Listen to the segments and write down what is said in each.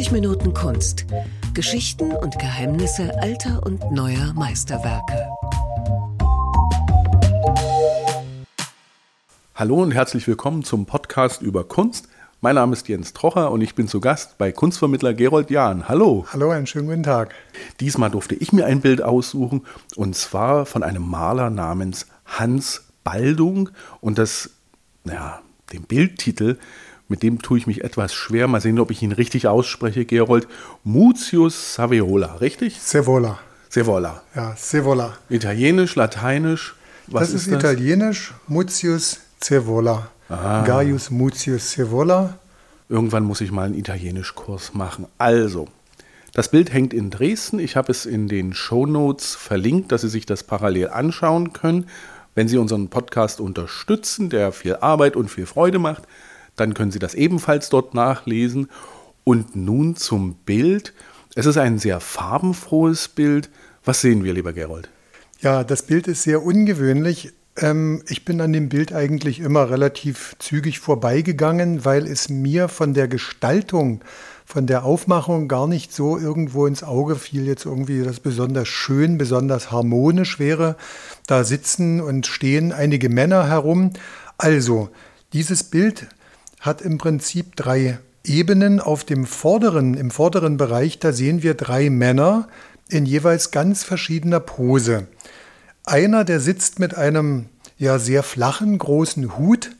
90 Minuten Kunst. Geschichten und Geheimnisse alter und neuer Meisterwerke. Hallo und herzlich willkommen zum Podcast über Kunst. Mein Name ist Jens Trocher und ich bin zu Gast bei Kunstvermittler Gerold Jahn. Hallo. Hallo, einen schönen guten Tag. Diesmal durfte ich mir ein Bild aussuchen und zwar von einem Maler namens Hans Baldung und das, ja, den Bildtitel mit dem tue ich mich etwas schwer. Mal sehen, ob ich ihn richtig ausspreche, Gerold. Mutius Saveola, richtig? Sevola. Sevola. Ja, Sevola. Italienisch, Lateinisch. Was das ist, ist das? Italienisch. Mutius Sevola. Ah. Gaius Mutius Sevola. Irgendwann muss ich mal einen Italienischkurs machen. Also, das Bild hängt in Dresden. Ich habe es in den Show Notes verlinkt, dass Sie sich das parallel anschauen können. Wenn Sie unseren Podcast unterstützen, der viel Arbeit und viel Freude macht, dann können Sie das ebenfalls dort nachlesen. Und nun zum Bild. Es ist ein sehr farbenfrohes Bild. Was sehen wir, lieber Gerold? Ja, das Bild ist sehr ungewöhnlich. Ähm, ich bin an dem Bild eigentlich immer relativ zügig vorbeigegangen, weil es mir von der Gestaltung, von der Aufmachung gar nicht so irgendwo ins Auge fiel, jetzt irgendwie das besonders schön, besonders harmonisch wäre. Da sitzen und stehen einige Männer herum. Also, dieses Bild hat im Prinzip drei Ebenen. Auf dem vorderen, im vorderen Bereich, da sehen wir drei Männer in jeweils ganz verschiedener Pose. Einer, der sitzt mit einem ja sehr flachen, großen Hut.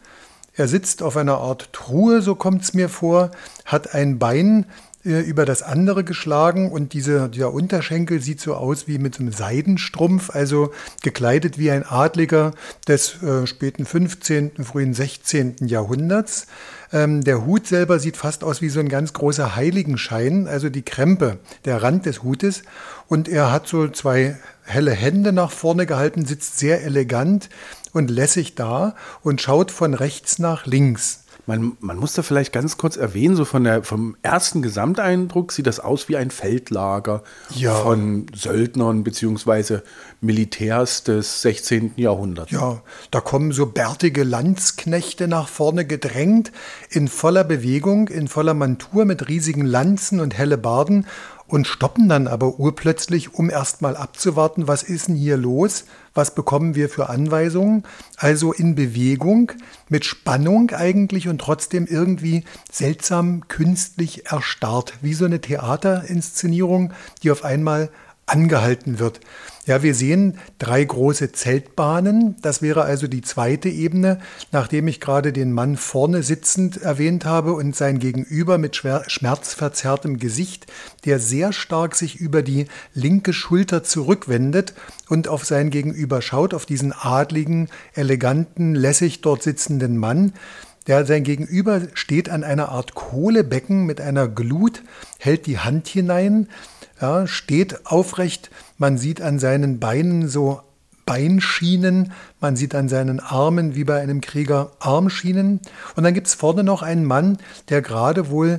Er sitzt auf einer Art Truhe, so kommt es mir vor, hat ein Bein äh, über das andere geschlagen und diese, dieser Unterschenkel sieht so aus wie mit einem Seidenstrumpf, also gekleidet wie ein Adliger des äh, späten 15., frühen 16. Jahrhunderts. Ähm, der Hut selber sieht fast aus wie so ein ganz großer Heiligenschein, also die Krempe, der Rand des Hutes. Und er hat so zwei helle Hände nach vorne gehalten, sitzt sehr elegant und lässig da und schaut von rechts nach links. Man, man muss da vielleicht ganz kurz erwähnen, so von der, vom ersten Gesamteindruck sieht das aus wie ein Feldlager ja. von Söldnern bzw. Militärs des 16. Jahrhunderts. Ja, da kommen so bärtige Landsknechte nach vorne gedrängt, in voller Bewegung, in voller Montur mit riesigen Lanzen und helle Barden und stoppen dann aber urplötzlich, um erstmal abzuwarten, was ist denn hier los, was bekommen wir für Anweisungen. Also in Bewegung, mit Spannung eigentlich und trotzdem irgendwie seltsam künstlich erstarrt, wie so eine Theaterinszenierung, die auf einmal angehalten wird. Ja, wir sehen drei große Zeltbahnen. Das wäre also die zweite Ebene, nachdem ich gerade den Mann vorne sitzend erwähnt habe und sein Gegenüber mit schmerzverzerrtem Gesicht, der sehr stark sich über die linke Schulter zurückwendet und auf sein Gegenüber schaut, auf diesen adligen, eleganten, lässig dort sitzenden Mann. Der sein Gegenüber steht an einer Art Kohlebecken mit einer Glut, hält die Hand hinein, ja, steht aufrecht, man sieht an seinen Beinen so Beinschienen, man sieht an seinen Armen wie bei einem Krieger Armschienen. Und dann gibt es vorne noch einen Mann, der gerade wohl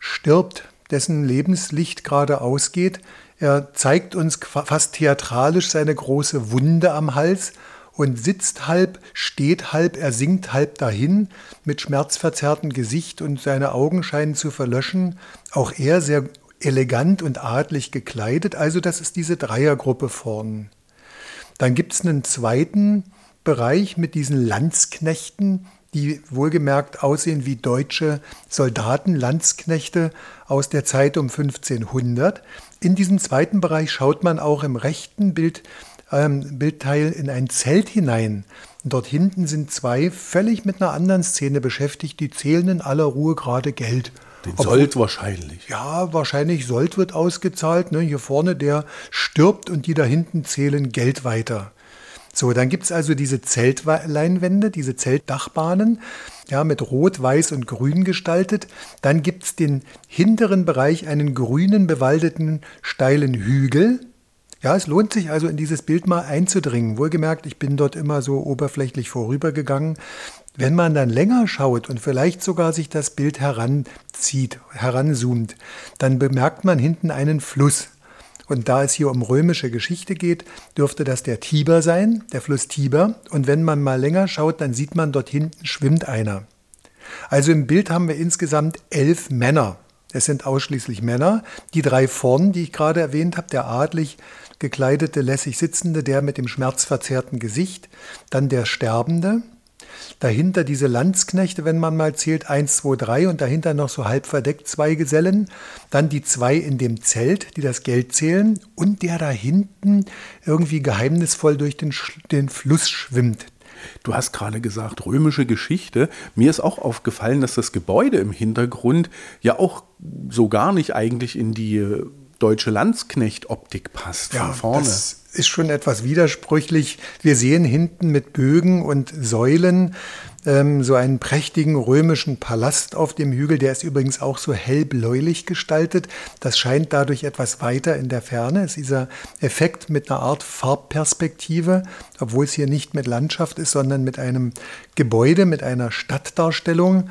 stirbt, dessen Lebenslicht gerade ausgeht. Er zeigt uns fast theatralisch seine große Wunde am Hals und sitzt halb, steht halb, er sinkt halb dahin mit schmerzverzerrtem Gesicht und seine Augen scheinen zu verlöschen. Auch er sehr elegant und adlig gekleidet. Also das ist diese Dreiergruppe vorn. Dann gibt es einen zweiten Bereich mit diesen Landsknechten, die wohlgemerkt aussehen wie deutsche Soldaten, Landsknechte aus der Zeit um 1500. In diesem zweiten Bereich schaut man auch im rechten Bild, ähm, Bildteil in ein Zelt hinein. Dort hinten sind zwei völlig mit einer anderen Szene beschäftigt, die zählen in aller Ruhe gerade Geld. Den Obwohl, Sold wahrscheinlich. Ja, wahrscheinlich Sold wird ausgezahlt. Ne? Hier vorne, der stirbt und die da hinten zählen Geld weiter. So, dann gibt es also diese Zeltleinwände, diese Zeltdachbahnen, ja, mit Rot, Weiß und Grün gestaltet. Dann gibt es den hinteren Bereich, einen grünen, bewaldeten, steilen Hügel. Ja, es lohnt sich also in dieses Bild mal einzudringen. Wohlgemerkt, ich bin dort immer so oberflächlich vorübergegangen. Wenn man dann länger schaut und vielleicht sogar sich das Bild heranzieht, heranzoomt, dann bemerkt man hinten einen Fluss. Und da es hier um römische Geschichte geht, dürfte das der Tiber sein, der Fluss Tiber. Und wenn man mal länger schaut, dann sieht man dort hinten schwimmt einer. Also im Bild haben wir insgesamt elf Männer. Es sind ausschließlich Männer. Die drei vorn, die ich gerade erwähnt habe, der adlig gekleidete, lässig sitzende, der mit dem schmerzverzerrten Gesicht, dann der Sterbende, dahinter diese Landsknechte, wenn man mal zählt, eins, zwei, drei und dahinter noch so halb verdeckt zwei Gesellen, dann die zwei in dem Zelt, die das Geld zählen und der da hinten irgendwie geheimnisvoll durch den, den Fluss schwimmt. Du hast gerade gesagt, römische Geschichte. Mir ist auch aufgefallen, dass das Gebäude im Hintergrund ja auch so gar nicht eigentlich in die deutsche Landsknecht-Optik passt ja, von vorne. Das ist schon etwas widersprüchlich. Wir sehen hinten mit Bögen und Säulen ähm, so einen prächtigen römischen Palast auf dem Hügel. Der ist übrigens auch so hellbläulich gestaltet. Das scheint dadurch etwas weiter in der Ferne. Es ist dieser Effekt mit einer Art Farbperspektive, obwohl es hier nicht mit Landschaft ist, sondern mit einem Gebäude, mit einer Stadtdarstellung.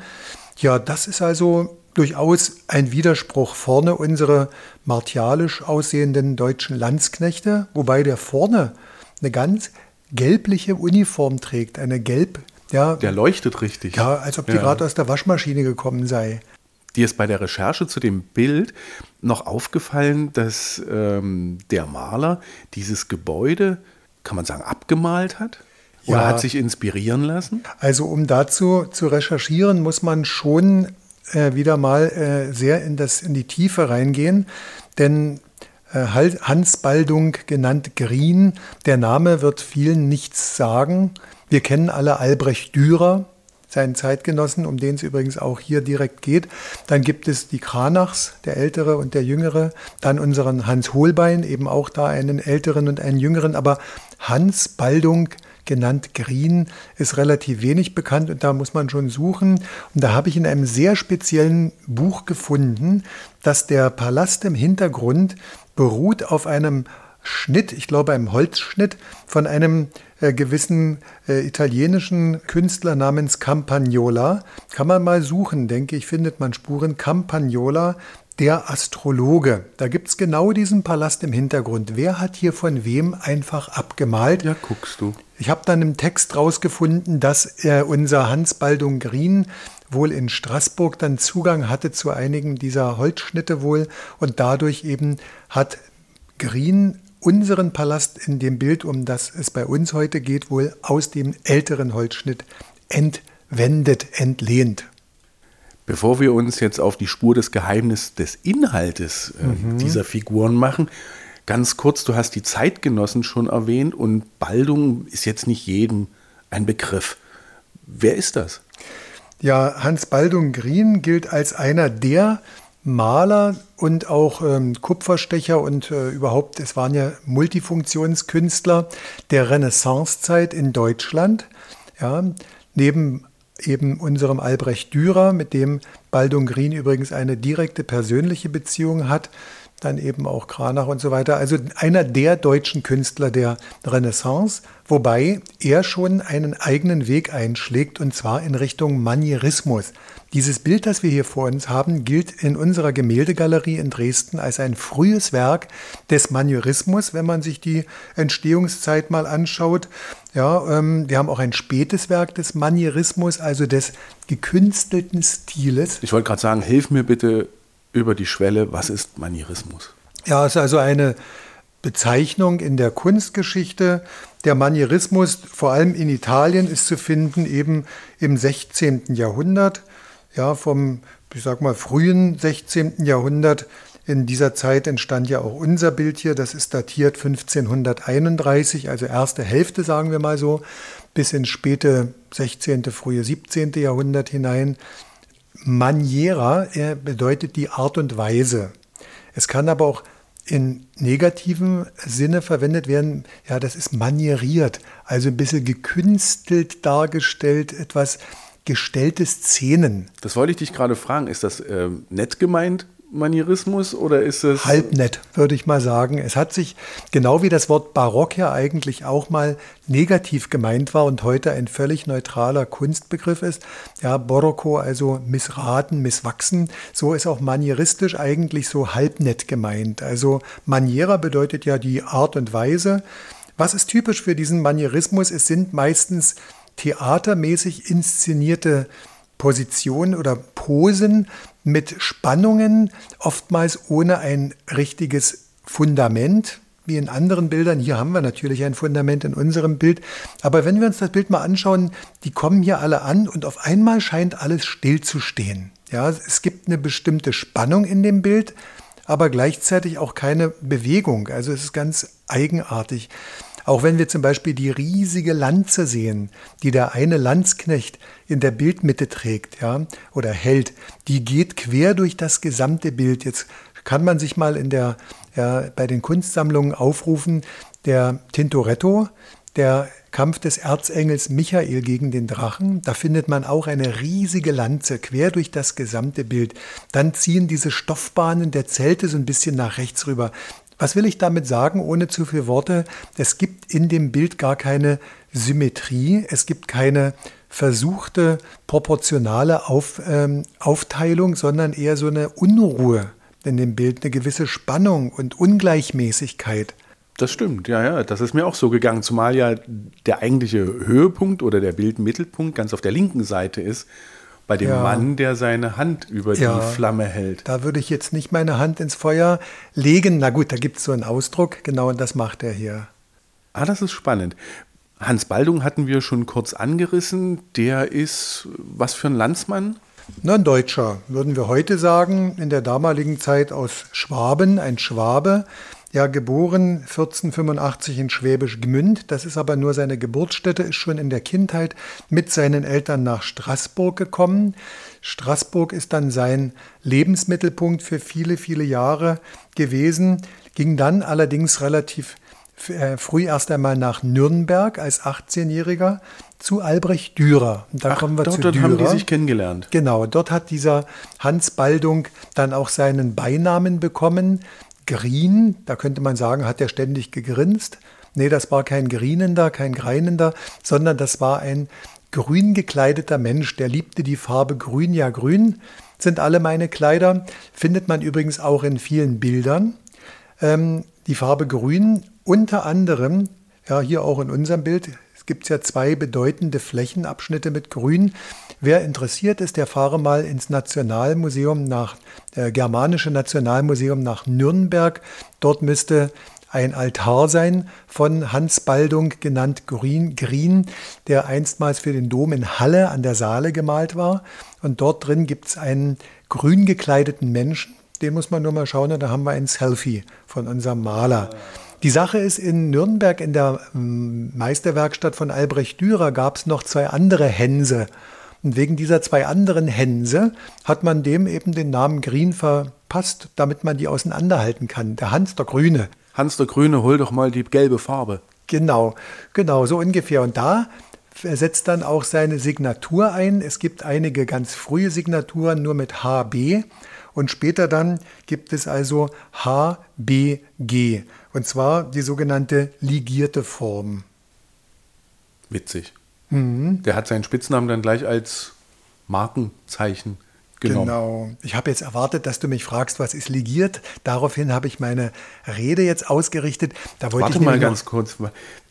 Ja, das ist also durchaus ein Widerspruch. Vorne unsere martialisch aussehenden deutschen Landsknechte, wobei der vorne eine ganz gelbliche Uniform trägt, eine gelb, ja. Der leuchtet richtig. Ja, als ob die ja. gerade aus der Waschmaschine gekommen sei. Dir ist bei der Recherche zu dem Bild noch aufgefallen, dass ähm, der Maler dieses Gebäude, kann man sagen, abgemalt hat? Oder ja. hat sich inspirieren lassen? Also um dazu zu recherchieren, muss man schon äh, wieder mal äh, sehr in, das, in die Tiefe reingehen, denn äh, Hans Baldung, genannt Green, der Name wird vielen nichts sagen. Wir kennen alle Albrecht Dürer, seinen Zeitgenossen, um den es übrigens auch hier direkt geht. Dann gibt es die Kranachs, der ältere und der jüngere. Dann unseren Hans Holbein, eben auch da einen älteren und einen jüngeren. Aber Hans Baldung genannt Green, ist relativ wenig bekannt und da muss man schon suchen. Und da habe ich in einem sehr speziellen Buch gefunden, dass der Palast im Hintergrund beruht auf einem Schnitt, ich glaube einem Holzschnitt von einem äh, gewissen äh, italienischen Künstler namens Campagnola. Kann man mal suchen, denke ich, findet man Spuren. Campagnola, der Astrologe. Da gibt es genau diesen Palast im Hintergrund. Wer hat hier von wem einfach abgemalt? Ja, guckst du. Ich habe dann im Text rausgefunden, dass äh, unser Hans Baldung Green wohl in Straßburg dann Zugang hatte zu einigen dieser Holzschnitte wohl und dadurch eben hat Green unseren Palast in dem Bild, um das es bei uns heute geht, wohl aus dem älteren Holzschnitt entwendet, entlehnt. Bevor wir uns jetzt auf die Spur des Geheimnisses des Inhaltes äh, mhm. dieser Figuren machen, ganz kurz, du hast die Zeitgenossen schon erwähnt und Baldung ist jetzt nicht jedem ein Begriff. Wer ist das? Ja, Hans Baldung Grien gilt als einer der Maler und auch ähm, Kupferstecher und äh, überhaupt, es waren ja Multifunktionskünstler der Renaissancezeit in Deutschland. Ja, neben eben unserem Albrecht Dürer, mit dem Baldung Green übrigens eine direkte persönliche Beziehung hat, dann eben auch Kranach und so weiter. Also einer der deutschen Künstler der Renaissance, wobei er schon einen eigenen Weg einschlägt und zwar in Richtung Manierismus. Dieses Bild, das wir hier vor uns haben, gilt in unserer Gemäldegalerie in Dresden als ein frühes Werk des Manierismus, wenn man sich die Entstehungszeit mal anschaut. Ja, ähm, wir haben auch ein spätes Werk des Manierismus, also des gekünstelten Stiles. Ich wollte gerade sagen, hilf mir bitte über die Schwelle, was ist Manierismus? Ja, es ist also eine Bezeichnung in der Kunstgeschichte. Der Manierismus, vor allem in Italien, ist zu finden eben im 16. Jahrhundert, ja, vom, ich sag mal, frühen 16. Jahrhundert. In dieser Zeit entstand ja auch unser Bild hier, das ist datiert 1531, also erste Hälfte, sagen wir mal so, bis ins späte 16., frühe 17. Jahrhundert hinein. Maniera bedeutet die Art und Weise. Es kann aber auch in negativem Sinne verwendet werden, ja, das ist manieriert, also ein bisschen gekünstelt dargestellt, etwas gestellte Szenen. Das wollte ich dich gerade fragen, ist das äh, nett gemeint Manierismus oder ist es. Halbnett, würde ich mal sagen. Es hat sich, genau wie das Wort Barock ja eigentlich auch mal negativ gemeint war und heute ein völlig neutraler Kunstbegriff ist. Ja, Borocco, also missraten, misswachsen. So ist auch manieristisch eigentlich so halbnett gemeint. Also Maniera bedeutet ja die Art und Weise. Was ist typisch für diesen Manierismus? Es sind meistens theatermäßig inszenierte Positionen oder Posen mit Spannungen, oftmals ohne ein richtiges Fundament, wie in anderen Bildern. Hier haben wir natürlich ein Fundament in unserem Bild. Aber wenn wir uns das Bild mal anschauen, die kommen hier alle an und auf einmal scheint alles still zu stehen. Ja, es gibt eine bestimmte Spannung in dem Bild, aber gleichzeitig auch keine Bewegung. Also es ist ganz eigenartig. Auch wenn wir zum Beispiel die riesige Lanze sehen, die der eine Landsknecht in der Bildmitte trägt, ja, oder hält, die geht quer durch das gesamte Bild. Jetzt kann man sich mal in der, ja, bei den Kunstsammlungen aufrufen, der Tintoretto, der Kampf des Erzengels Michael gegen den Drachen. Da findet man auch eine riesige Lanze quer durch das gesamte Bild. Dann ziehen diese Stoffbahnen der Zelte so ein bisschen nach rechts rüber. Was will ich damit sagen, ohne zu viele Worte? Es gibt in dem Bild gar keine Symmetrie, es gibt keine versuchte proportionale Auf, ähm, Aufteilung, sondern eher so eine Unruhe in dem Bild, eine gewisse Spannung und Ungleichmäßigkeit. Das stimmt, ja, ja, das ist mir auch so gegangen, zumal ja der eigentliche Höhepunkt oder der Bildmittelpunkt ganz auf der linken Seite ist, bei dem ja. Mann, der seine Hand über ja, die Flamme hält. Da würde ich jetzt nicht meine Hand ins Feuer legen. Na gut, da gibt es so einen Ausdruck, genau, und das macht er hier. Ah, das ist spannend. Hans Baldung hatten wir schon kurz angerissen. Der ist was für ein Landsmann? Na, ein Deutscher, würden wir heute sagen, in der damaligen Zeit aus Schwaben, ein Schwabe. Ja, geboren 1485 in Schwäbisch Gmünd. Das ist aber nur seine Geburtsstätte, ist schon in der Kindheit mit seinen Eltern nach Straßburg gekommen. Straßburg ist dann sein Lebensmittelpunkt für viele, viele Jahre gewesen, ging dann allerdings relativ äh, früh erst einmal nach Nürnberg als 18-Jähriger zu Albrecht Dürer. Und da Ach, kommen wir dort, zu dort Dürer. haben die sich kennengelernt. Genau, dort hat dieser Hans Baldung dann auch seinen Beinamen bekommen. Green, da könnte man sagen, hat er ständig gegrinst. Nee, das war kein Grinender, kein Greinender, sondern das war ein grün gekleideter Mensch, der liebte die Farbe grün, ja grün sind alle meine Kleider, findet man übrigens auch in vielen Bildern. Ähm, die Farbe grün unter anderem, ja hier auch in unserem Bild, es gibt ja zwei bedeutende Flächenabschnitte mit Grün. Wer interessiert ist, der fahre mal ins Nationalmuseum nach, äh, Germanische Nationalmuseum nach Nürnberg. Dort müsste ein Altar sein von Hans Baldung, genannt Green, Green, der einstmals für den Dom in Halle an der Saale gemalt war. Und dort drin gibt es einen grün gekleideten Menschen. Den muss man nur mal schauen, und da haben wir ein Selfie von unserem Maler. Die Sache ist, in Nürnberg in der ähm, Meisterwerkstatt von Albrecht Dürer gab es noch zwei andere Hänse. Und wegen dieser zwei anderen Hänse hat man dem eben den Namen Green verpasst, damit man die auseinanderhalten kann. Der Hans der Grüne. Hans der Grüne, hol doch mal die gelbe Farbe. Genau, genau, so ungefähr. Und da setzt dann auch seine Signatur ein. Es gibt einige ganz frühe Signaturen nur mit HB und später dann gibt es also HBG. Und zwar die sogenannte ligierte Form. Witzig. Mhm. Der hat seinen Spitznamen dann gleich als Markenzeichen genommen. Genau. Ich habe jetzt erwartet, dass du mich fragst, was ist ligiert. Daraufhin habe ich meine Rede jetzt ausgerichtet. Da wollte Warte ich mal ganz kurz.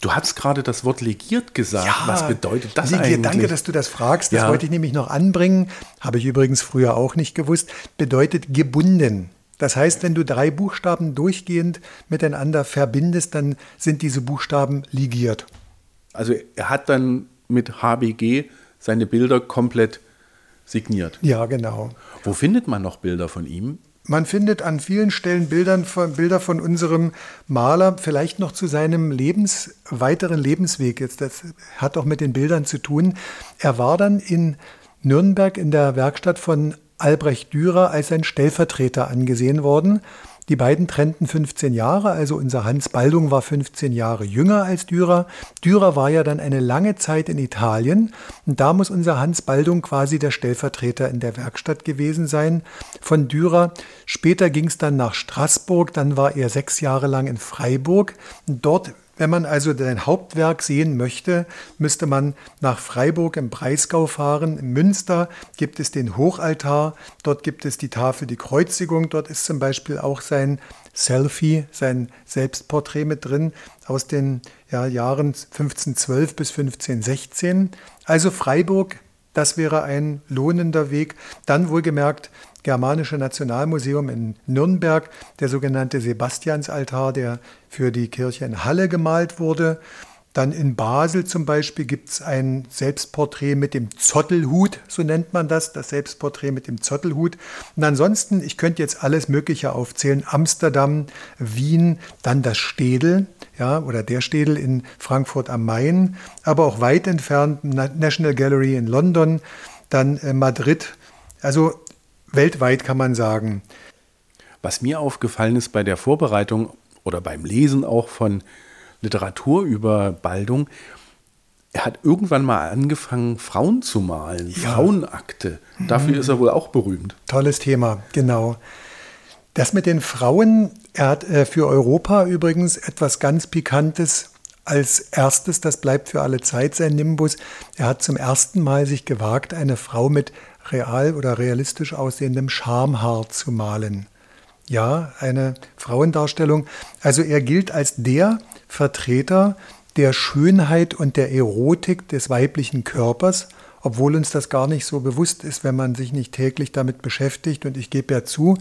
Du hast gerade das Wort legiert gesagt. Ja, was bedeutet das ligiert, eigentlich? Danke, dass du das fragst. Das ja. wollte ich nämlich noch anbringen. Habe ich übrigens früher auch nicht gewusst. Bedeutet gebunden. Das heißt, wenn du drei Buchstaben durchgehend miteinander verbindest, dann sind diese Buchstaben ligiert. Also er hat dann mit HBG seine Bilder komplett signiert. Ja, genau. Wo findet man noch Bilder von ihm? Man findet an vielen Stellen Bildern von, Bilder von unserem Maler, vielleicht noch zu seinem Lebens, weiteren Lebensweg. Jetzt, das hat auch mit den Bildern zu tun. Er war dann in Nürnberg in der Werkstatt von Albrecht Dürer als sein Stellvertreter angesehen worden. Die beiden trennten 15 Jahre, also unser Hans Baldung war 15 Jahre jünger als Dürer. Dürer war ja dann eine lange Zeit in Italien und da muss unser Hans Baldung quasi der Stellvertreter in der Werkstatt gewesen sein von Dürer. Später ging es dann nach Straßburg, dann war er sechs Jahre lang in Freiburg dort wenn man also sein Hauptwerk sehen möchte, müsste man nach Freiburg im Breisgau fahren. In Münster gibt es den Hochaltar, dort gibt es die Tafel die Kreuzigung, dort ist zum Beispiel auch sein Selfie, sein Selbstporträt mit drin aus den ja, Jahren 1512 bis 1516. Also Freiburg Das wäre ein lohnender Weg. Dann wohlgemerkt Germanische Nationalmuseum in Nürnberg, der sogenannte Sebastiansaltar, der für die Kirche in Halle gemalt wurde. Dann in Basel zum Beispiel gibt es ein Selbstporträt mit dem Zottelhut, so nennt man das, das Selbstporträt mit dem Zottelhut. Und ansonsten, ich könnte jetzt alles Mögliche aufzählen, Amsterdam, Wien, dann das Städel, ja, oder der Städel in Frankfurt am Main, aber auch weit entfernt National Gallery in London, dann äh, Madrid. Also weltweit kann man sagen. Was mir aufgefallen ist bei der Vorbereitung oder beim Lesen auch von Literatur über Baldung, er hat irgendwann mal angefangen, Frauen zu malen, ja. Frauenakte. Dafür mhm. ist er wohl auch berühmt. Tolles Thema, genau. Das mit den Frauen, er hat äh, für Europa übrigens etwas ganz Pikantes als erstes, das bleibt für alle Zeit sein Nimbus. Er hat zum ersten Mal sich gewagt, eine Frau mit real oder realistisch aussehendem Schamhaar zu malen. Ja, eine Frauendarstellung. Also er gilt als der Vertreter der Schönheit und der Erotik des weiblichen Körpers, obwohl uns das gar nicht so bewusst ist, wenn man sich nicht täglich damit beschäftigt. Und ich gebe ja zu,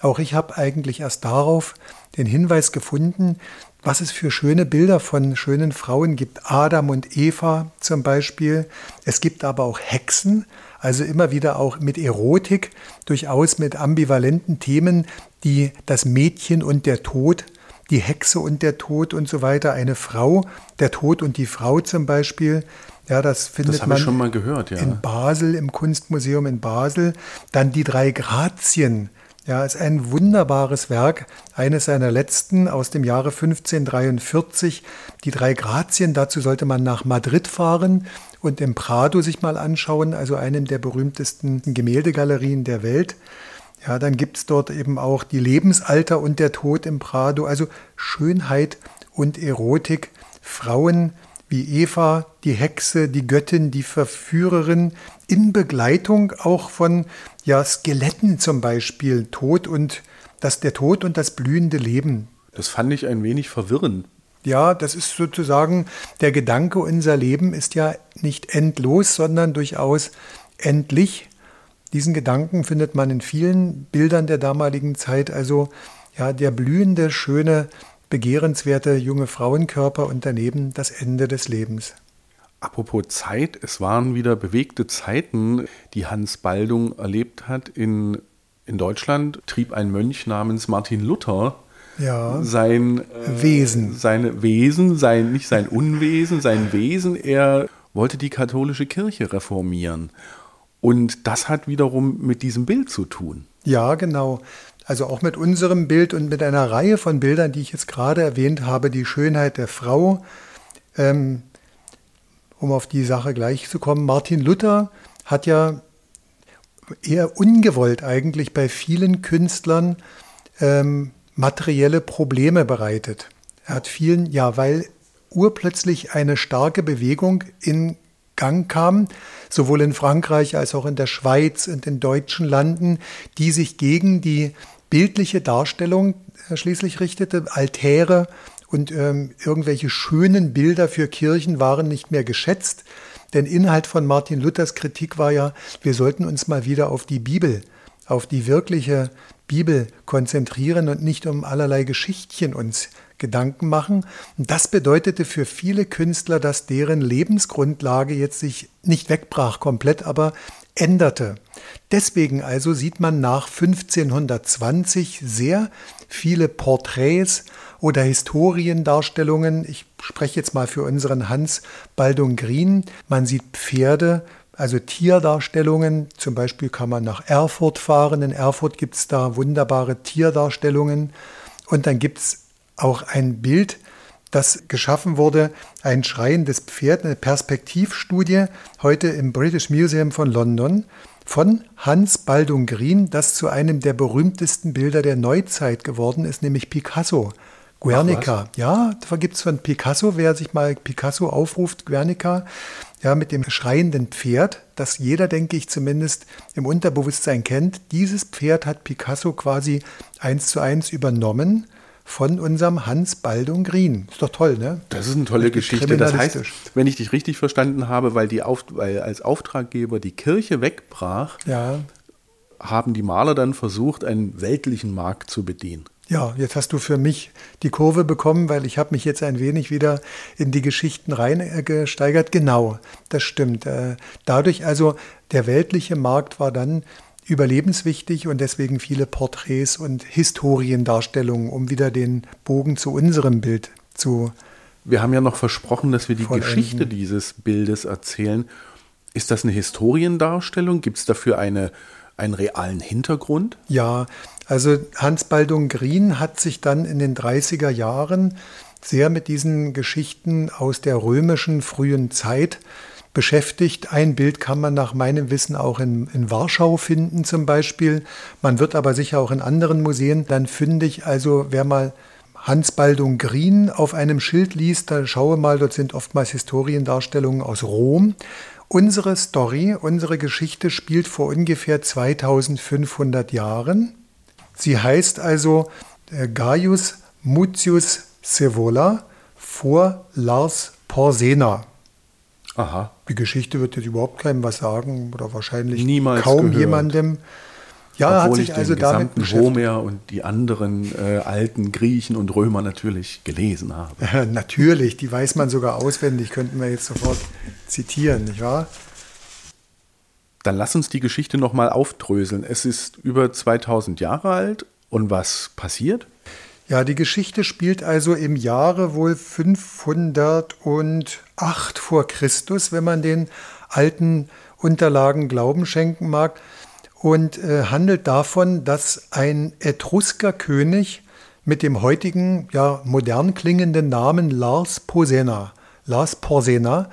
auch ich habe eigentlich erst darauf den Hinweis gefunden, was es für schöne Bilder von schönen Frauen gibt. Adam und Eva zum Beispiel. Es gibt aber auch Hexen, also immer wieder auch mit Erotik, durchaus mit ambivalenten Themen, die das Mädchen und der Tod die Hexe und der Tod und so weiter, eine Frau, der Tod und die Frau zum Beispiel. Ja, das findet das man schon mal gehört, ja. in Basel, im Kunstmuseum in Basel. Dann die drei Grazien. Ja, ist ein wunderbares Werk, eines seiner letzten aus dem Jahre 1543. Die drei Grazien, dazu sollte man nach Madrid fahren und im Prado sich mal anschauen, also einem der berühmtesten Gemäldegalerien der Welt. Ja, dann gibt es dort eben auch die Lebensalter und der Tod im Prado, also Schönheit und Erotik, Frauen wie Eva, die Hexe, die Göttin, die Verführerin, in Begleitung auch von ja, Skeletten zum Beispiel, Tod und das, der Tod und das blühende Leben. Das fand ich ein wenig verwirrend. Ja, das ist sozusagen der Gedanke, unser Leben ist ja nicht endlos, sondern durchaus endlich. Diesen Gedanken findet man in vielen Bildern der damaligen Zeit. Also ja, der blühende, schöne, begehrenswerte junge Frauenkörper und daneben das Ende des Lebens. Apropos Zeit, es waren wieder bewegte Zeiten, die Hans Baldung erlebt hat. In, in Deutschland trieb ein Mönch namens Martin Luther ja, sein äh, Wesen. Seine Wesen, sein, nicht sein Unwesen, sein Wesen. Er wollte die katholische Kirche reformieren. Und das hat wiederum mit diesem Bild zu tun. Ja, genau. Also auch mit unserem Bild und mit einer Reihe von Bildern, die ich jetzt gerade erwähnt habe, die Schönheit der Frau. Ähm, um auf die Sache gleich zu kommen, Martin Luther hat ja eher ungewollt eigentlich bei vielen Künstlern ähm, materielle Probleme bereitet. Er hat vielen, ja, weil urplötzlich eine starke Bewegung in Gang kam, sowohl in Frankreich als auch in der Schweiz und in deutschen Landen, die sich gegen die bildliche Darstellung äh, schließlich richtete. Altäre und ähm, irgendwelche schönen Bilder für Kirchen waren nicht mehr geschätzt. Denn Inhalt von Martin Luthers Kritik war ja, wir sollten uns mal wieder auf die Bibel, auf die wirkliche Bibel konzentrieren und nicht um allerlei Geschichtchen uns Gedanken machen. Und das bedeutete für viele Künstler, dass deren Lebensgrundlage jetzt sich nicht wegbrach komplett, aber änderte. Deswegen also sieht man nach 1520 sehr viele Porträts oder Historiendarstellungen. Ich spreche jetzt mal für unseren Hans Baldung Green. Man sieht Pferde, also Tierdarstellungen. Zum Beispiel kann man nach Erfurt fahren. In Erfurt gibt es da wunderbare Tierdarstellungen. Und dann gibt es auch ein Bild, das geschaffen wurde, ein schreiendes Pferd, eine Perspektivstudie, heute im British Museum von London, von Hans Baldung Green, das zu einem der berühmtesten Bilder der Neuzeit geworden ist, nämlich Picasso. Guernica, ja, da gibt es von Picasso, wer sich mal Picasso aufruft, Guernica, ja, mit dem schreienden Pferd, das jeder, denke ich, zumindest im Unterbewusstsein kennt. Dieses Pferd hat Picasso quasi eins zu eins übernommen von unserem Hans Baldung Green. Ist doch toll, ne? Das ist eine tolle Geschichte. Das heißt, wenn ich dich richtig verstanden habe, weil, die Auf, weil als Auftraggeber die Kirche wegbrach, ja. haben die Maler dann versucht, einen weltlichen Markt zu bedienen. Ja, jetzt hast du für mich die Kurve bekommen, weil ich habe mich jetzt ein wenig wieder in die Geschichten reingesteigert. Genau, das stimmt. Äh, dadurch also, der weltliche Markt war dann überlebenswichtig und deswegen viele Porträts und Historiendarstellungen, um wieder den Bogen zu unserem Bild zu. Wir haben ja noch versprochen, dass wir die vollenden. Geschichte dieses Bildes erzählen. Ist das eine Historiendarstellung? Gibt es dafür eine, einen realen Hintergrund? Ja, also Hans Baldung Grien hat sich dann in den 30er Jahren sehr mit diesen Geschichten aus der römischen frühen Zeit beschäftigt. Ein Bild kann man nach meinem Wissen auch in, in Warschau finden zum Beispiel. Man wird aber sicher auch in anderen Museen dann fündig. Also wer mal Hans Baldung Grien auf einem Schild liest, dann schaue mal, dort sind oftmals Historiendarstellungen aus Rom. Unsere Story, unsere Geschichte spielt vor ungefähr 2500 Jahren. Sie heißt also äh, Gaius Mutius Sevola vor Lars Porsena. Aha. Die Geschichte wird jetzt überhaupt keinem was sagen oder wahrscheinlich Niemals kaum gehört. jemandem. Ja, Obwohl hat sich ich also den beschäftigt. Homer und die anderen äh, alten Griechen und Römer natürlich gelesen habe. natürlich, die weiß man sogar auswendig, könnten wir jetzt sofort zitieren, nicht wahr? Dann lass uns die Geschichte nochmal aufdröseln. Es ist über 2000 Jahre alt und was passiert? Ja, die Geschichte spielt also im Jahre wohl 508 vor Christus, wenn man den alten Unterlagen Glauben schenken mag, und äh, handelt davon, dass ein Etruskerkönig mit dem heutigen, ja, modern klingenden Namen Lars Porsena, Lars Porsena,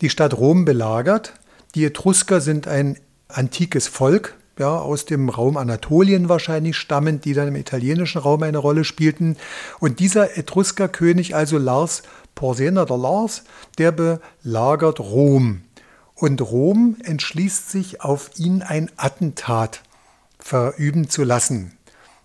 die Stadt Rom belagert. Die Etrusker sind ein antikes Volk, ja, aus dem Raum Anatolien wahrscheinlich stammend, die dann im italienischen Raum eine Rolle spielten. Und dieser Etruskerkönig, also Lars Porsena der Lars, der belagert Rom. Und Rom entschließt sich, auf ihn ein Attentat verüben zu lassen.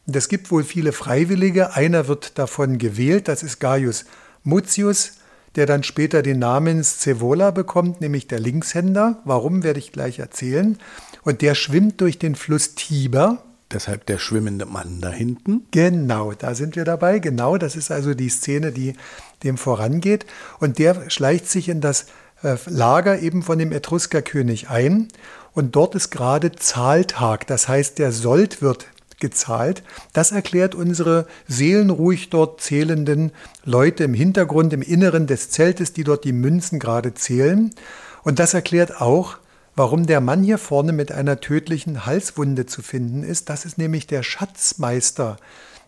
Und es gibt wohl viele Freiwillige. Einer wird davon gewählt, das ist Gaius Mutius, der dann später den Namen Scevola bekommt, nämlich der Linkshänder. Warum werde ich gleich erzählen. Und der schwimmt durch den Fluss Tiber. Deshalb der schwimmende Mann da hinten. Genau, da sind wir dabei. Genau, das ist also die Szene, die dem vorangeht. Und der schleicht sich in das Lager eben von dem Etruskerkönig ein. Und dort ist gerade Zahltag. Das heißt, der Sold wird gezahlt. Das erklärt unsere seelenruhig dort zählenden Leute im Hintergrund, im Inneren des Zeltes, die dort die Münzen gerade zählen. Und das erklärt auch, Warum der Mann hier vorne mit einer tödlichen Halswunde zu finden ist, das ist nämlich der Schatzmeister.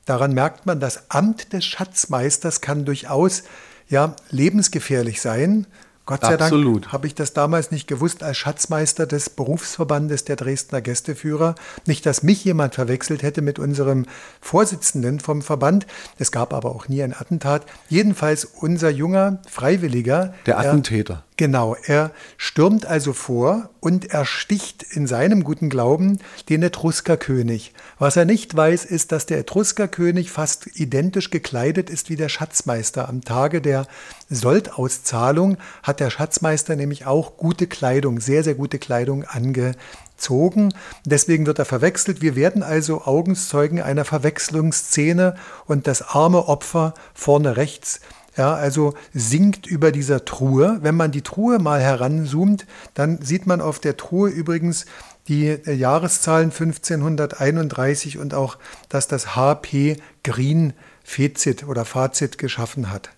Daran merkt man, das Amt des Schatzmeisters kann durchaus ja lebensgefährlich sein. Gott sei Absolut. Dank habe ich das damals nicht gewusst als Schatzmeister des Berufsverbandes der Dresdner Gästeführer. Nicht, dass mich jemand verwechselt hätte mit unserem Vorsitzenden vom Verband. Es gab aber auch nie ein Attentat. Jedenfalls unser junger Freiwilliger. Der Attentäter. Genau, er stürmt also vor und ersticht in seinem guten Glauben den Etruskerkönig. Was er nicht weiß, ist, dass der Etruskerkönig fast identisch gekleidet ist wie der Schatzmeister. Am Tage der Soldauszahlung hat der Schatzmeister nämlich auch gute Kleidung, sehr, sehr gute Kleidung angezogen. Deswegen wird er verwechselt. Wir werden also Augenzeugen einer Verwechslungsszene und das arme Opfer vorne rechts ja, also sinkt über dieser Truhe. Wenn man die Truhe mal heranzoomt, dann sieht man auf der Truhe übrigens die äh, Jahreszahlen 1531 und auch, dass das HP Green Fezit oder Fazit geschaffen hat.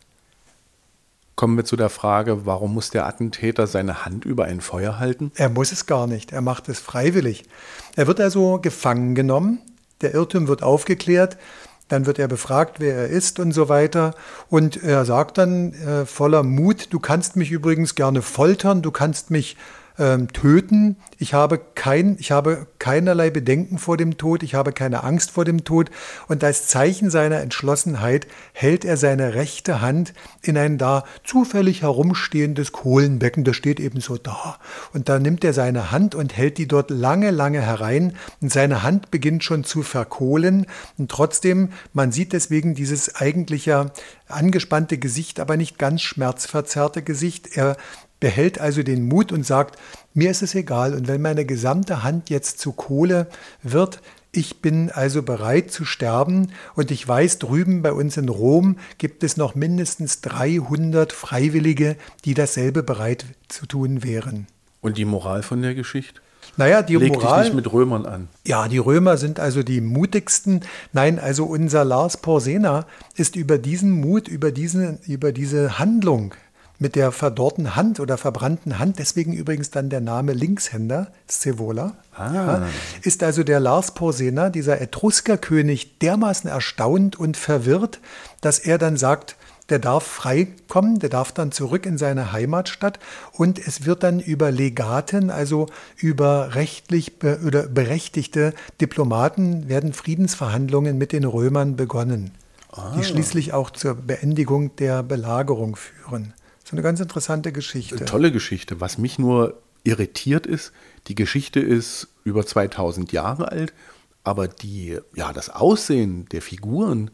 Kommen wir zu der Frage, warum muss der Attentäter seine Hand über ein Feuer halten? Er muss es gar nicht, er macht es freiwillig. Er wird also gefangen genommen, der Irrtum wird aufgeklärt, dann wird er befragt, wer er ist und so weiter. Und er sagt dann äh, voller Mut, du kannst mich übrigens gerne foltern, du kannst mich ähm, töten. Ich habe, kein, ich habe keinerlei Bedenken vor dem Tod, ich habe keine Angst vor dem Tod. Und als Zeichen seiner Entschlossenheit hält er seine rechte Hand in ein da zufällig herumstehendes Kohlenbecken. Das steht eben so da. Und da nimmt er seine Hand und hält die dort lange, lange herein. Und seine Hand beginnt schon zu verkohlen. Und trotzdem, man sieht deswegen dieses eigentlich ja angespannte Gesicht, aber nicht ganz schmerzverzerrte Gesicht. Er behält also den Mut und sagt, mir ist es egal und wenn meine gesamte Hand jetzt zu Kohle wird, ich bin also bereit zu sterben und ich weiß, drüben bei uns in Rom gibt es noch mindestens 300 Freiwillige, die dasselbe bereit zu tun wären. Und die Moral von der Geschichte? Naja, die Leg Moral. dich nicht mit Römern an. Ja, die Römer sind also die mutigsten. Nein, also unser Lars Porsena ist über diesen Mut, über diese, über diese Handlung mit der verdorrten Hand oder verbrannten Hand, deswegen übrigens dann der Name Linkshänder, Scevola, Ah. ja, ist also der Lars Porsena, dieser Etruskerkönig, dermaßen erstaunt und verwirrt, dass er dann sagt, der darf frei kommen, der darf dann zurück in seine Heimatstadt und es wird dann über Legaten, also über rechtlich be oder berechtigte Diplomaten, werden Friedensverhandlungen mit den Römern begonnen, die schließlich auch zur Beendigung der Belagerung führen. So eine ganz interessante Geschichte. Tolle Geschichte. Was mich nur irritiert ist, die Geschichte ist über 2000 Jahre alt, aber die, ja, das Aussehen der Figuren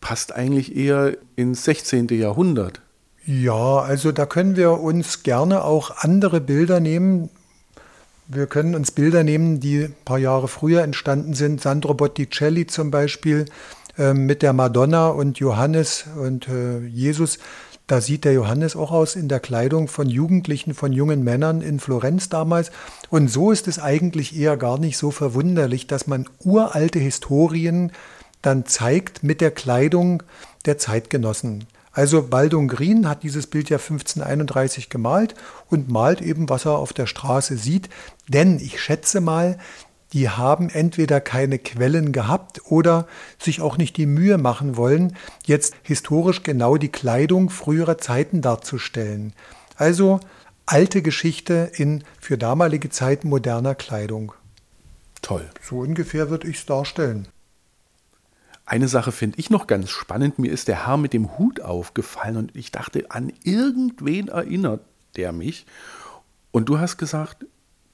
passt eigentlich eher ins 16. Jahrhundert. Ja, also da können wir uns gerne auch andere Bilder nehmen. Wir können uns Bilder nehmen, die ein paar Jahre früher entstanden sind. Sandro Botticelli zum Beispiel äh, mit der Madonna und Johannes und äh, Jesus. Da sieht der Johannes auch aus in der Kleidung von Jugendlichen, von jungen Männern in Florenz damals. Und so ist es eigentlich eher gar nicht so verwunderlich, dass man uralte Historien dann zeigt mit der Kleidung der Zeitgenossen. Also Baldung Green hat dieses Bild ja 1531 gemalt und malt eben, was er auf der Straße sieht. Denn ich schätze mal, die haben entweder keine Quellen gehabt oder sich auch nicht die Mühe machen wollen, jetzt historisch genau die Kleidung früherer Zeiten darzustellen. Also alte Geschichte in für damalige Zeit moderner Kleidung. Toll. So ungefähr würde ich es darstellen. Eine Sache finde ich noch ganz spannend. Mir ist der Herr mit dem Hut aufgefallen und ich dachte, an irgendwen erinnert der mich. Und du hast gesagt,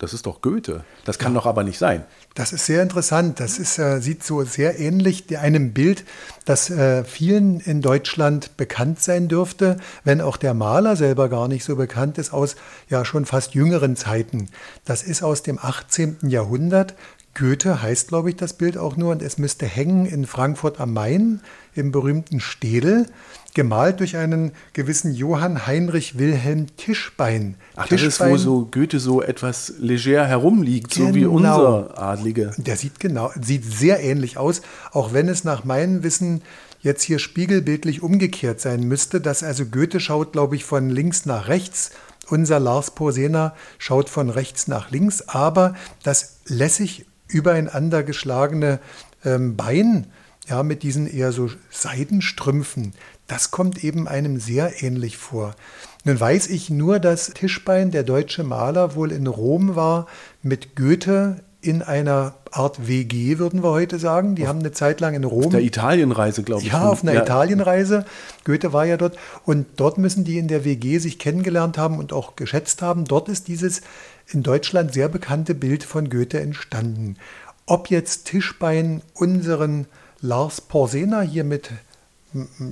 das ist doch Goethe. Das kann doch aber nicht sein. Das ist sehr interessant. Das ist, äh, sieht so sehr ähnlich einem Bild, das äh, vielen in Deutschland bekannt sein dürfte, wenn auch der Maler selber gar nicht so bekannt ist, aus ja schon fast jüngeren Zeiten. Das ist aus dem 18. Jahrhundert. Goethe heißt, glaube ich, das Bild auch nur und es müsste hängen in Frankfurt am Main im berühmten Städel, gemalt durch einen gewissen Johann Heinrich Wilhelm Tischbein. Ach, das ist, wo so Goethe so etwas leger herumliegt, so wie Genau. unser Adlige. Der sieht genau, sieht sehr ähnlich aus, auch wenn es nach meinem Wissen jetzt hier spiegelbildlich umgekehrt sein müsste, dass also Goethe schaut, glaube ich, von links nach rechts, unser Lars Porsena schaut von rechts nach links, aber das lässig übereinander geschlagene ähm, Bein, ja, mit diesen eher so Seidenstrümpfen, das kommt eben einem sehr ähnlich vor. Nun weiß ich nur, dass Tischbein, der deutsche Maler, wohl in Rom war mit Goethe in einer Art WG, würden wir heute sagen. Die haben eine Zeit lang in Rom. Der Italienreise, glaube ich. Ja, auf einer ja. Italienreise. Goethe war ja dort. Und dort müssen die in der WG sich kennengelernt haben und auch geschätzt haben. Dort ist dieses in Deutschland sehr bekannte Bild von Goethe entstanden. Ob jetzt Tischbein unseren Lars Porsena hier mit,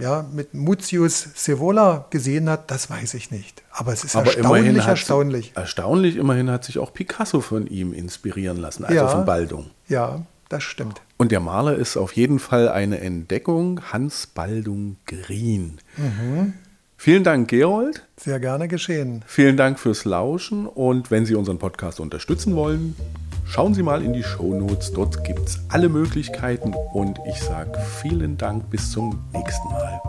ja, mit Mutius Scevola gesehen hat, das weiß ich nicht. Aber es ist Aber erstaunlich, erstaunlich. Erstaunlich, immerhin hat sich auch Picasso von ihm inspirieren lassen, also Ja. von Baldung. Ja, das stimmt. Und der Maler ist auf jeden Fall eine Entdeckung, Hans Baldung Green. Mhm. Vielen Dank, Gerold. Sehr gerne geschehen. Vielen Dank fürs Lauschen. Und wenn Sie unseren Podcast unterstützen wollen, schauen Sie mal in die Shownotes. Dort gibt es alle Möglichkeiten. Und ich sage vielen Dank. Bis zum nächsten Mal.